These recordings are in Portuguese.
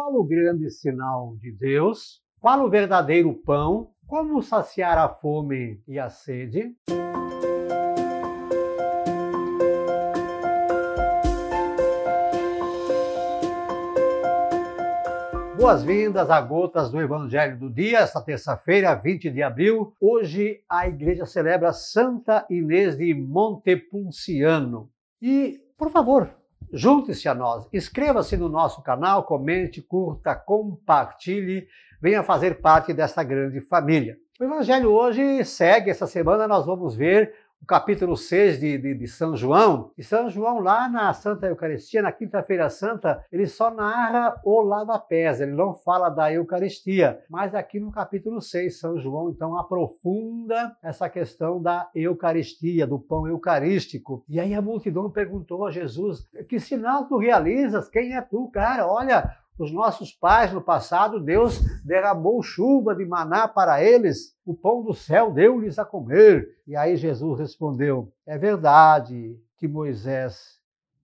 Qual o grande sinal de Deus? Qual o verdadeiro pão? Como saciar a fome e a sede? Boas-vindas a Gotas do Evangelho do Dia, esta terça-feira, 20 de abril. Hoje a igreja celebra Santa Inês de Montepulciano. E, por favor, junte-se a nós, inscreva-se no nosso canal, comente, curta, compartilhe, venha fazer parte dessa grande família. O Evangelho hoje segue, essa semana nós vamos ver o capítulo 6 de, de, de, São João. E São João, lá na Santa Eucaristia, na Quinta-feira Santa, ele só narra o lava-pés, ele não fala da Eucaristia. Mas aqui no capítulo 6, São João, então, aprofunda essa questão da Eucaristia, do pão eucarístico. E aí a multidão perguntou a Jesus: Que sinal tu realizas? Quem é tu, cara? Olha, os nossos pais no passado, Deus derramou chuva de maná para eles, o pão do céu deu-lhes a comer. E aí Jesus respondeu: É verdade que Moisés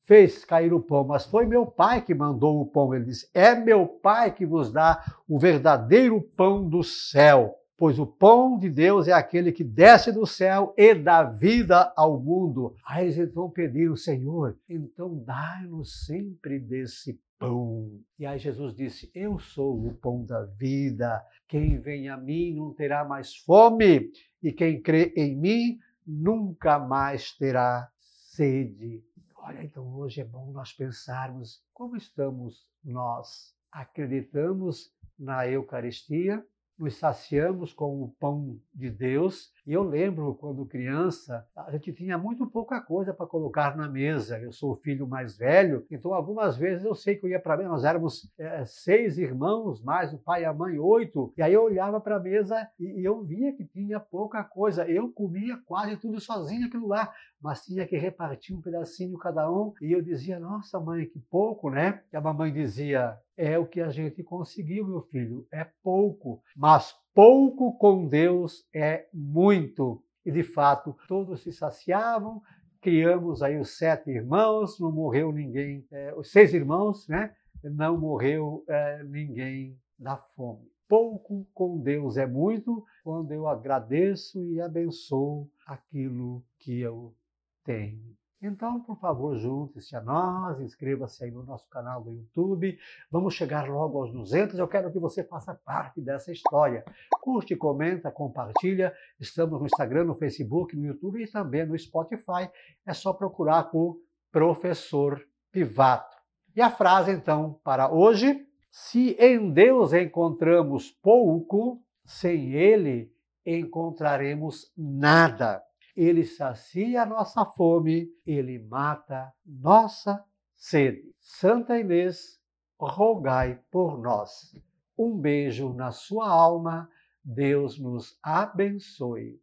fez cair o pão, mas foi meu pai que mandou o pão. Ele disse: É meu pai que vos dá o verdadeiro pão do céu. Pois o pão de Deus é aquele que desce do céu e dá vida ao mundo. Aí eles então pediram, Senhor, então dai-nos sempre desse pão. E aí Jesus disse: Eu sou o pão da vida. Quem vem a mim não terá mais fome, e quem crê em mim nunca mais terá sede. Olha, então hoje é bom nós pensarmos como estamos nós. Acreditamos na Eucaristia, nos saciamos com o pão de Deus. E eu lembro quando criança, a gente tinha muito pouca coisa para colocar na mesa. Eu sou o filho mais velho, então algumas vezes eu sei que eu ia para a mesa, nós éramos é, seis irmãos, mais o pai e a mãe, oito. E aí eu olhava para a mesa e, e eu via que tinha pouca coisa. Eu comia quase tudo sozinho aquilo lá, mas tinha que repartir um pedacinho cada um. E eu dizia, nossa mãe, que pouco, né? E a mamãe dizia, é o que a gente conseguiu, meu filho, é pouco, mas pouco com Deus é muito. E de fato, todos se saciavam, criamos aí os sete irmãos, não morreu ninguém, é, os seis irmãos, né? Não morreu é, ninguém da fome. Pouco com Deus é muito quando eu agradeço e abençoo aquilo que eu tenho. Então, por favor, junte-se a nós, inscreva-se aí no nosso canal do YouTube. Vamos chegar logo aos 200. Eu quero que você faça parte dessa história. Curte, comenta, compartilha. Estamos no Instagram, no Facebook, no YouTube e também no Spotify. É só procurar por Professor Pivato. E a frase, então, para hoje: Se em Deus encontramos pouco, sem Ele encontraremos nada. Ele sacia nossa fome, ele mata nossa sede. Santa Inês, rogai por nós. Um beijo na sua alma. Deus nos abençoe.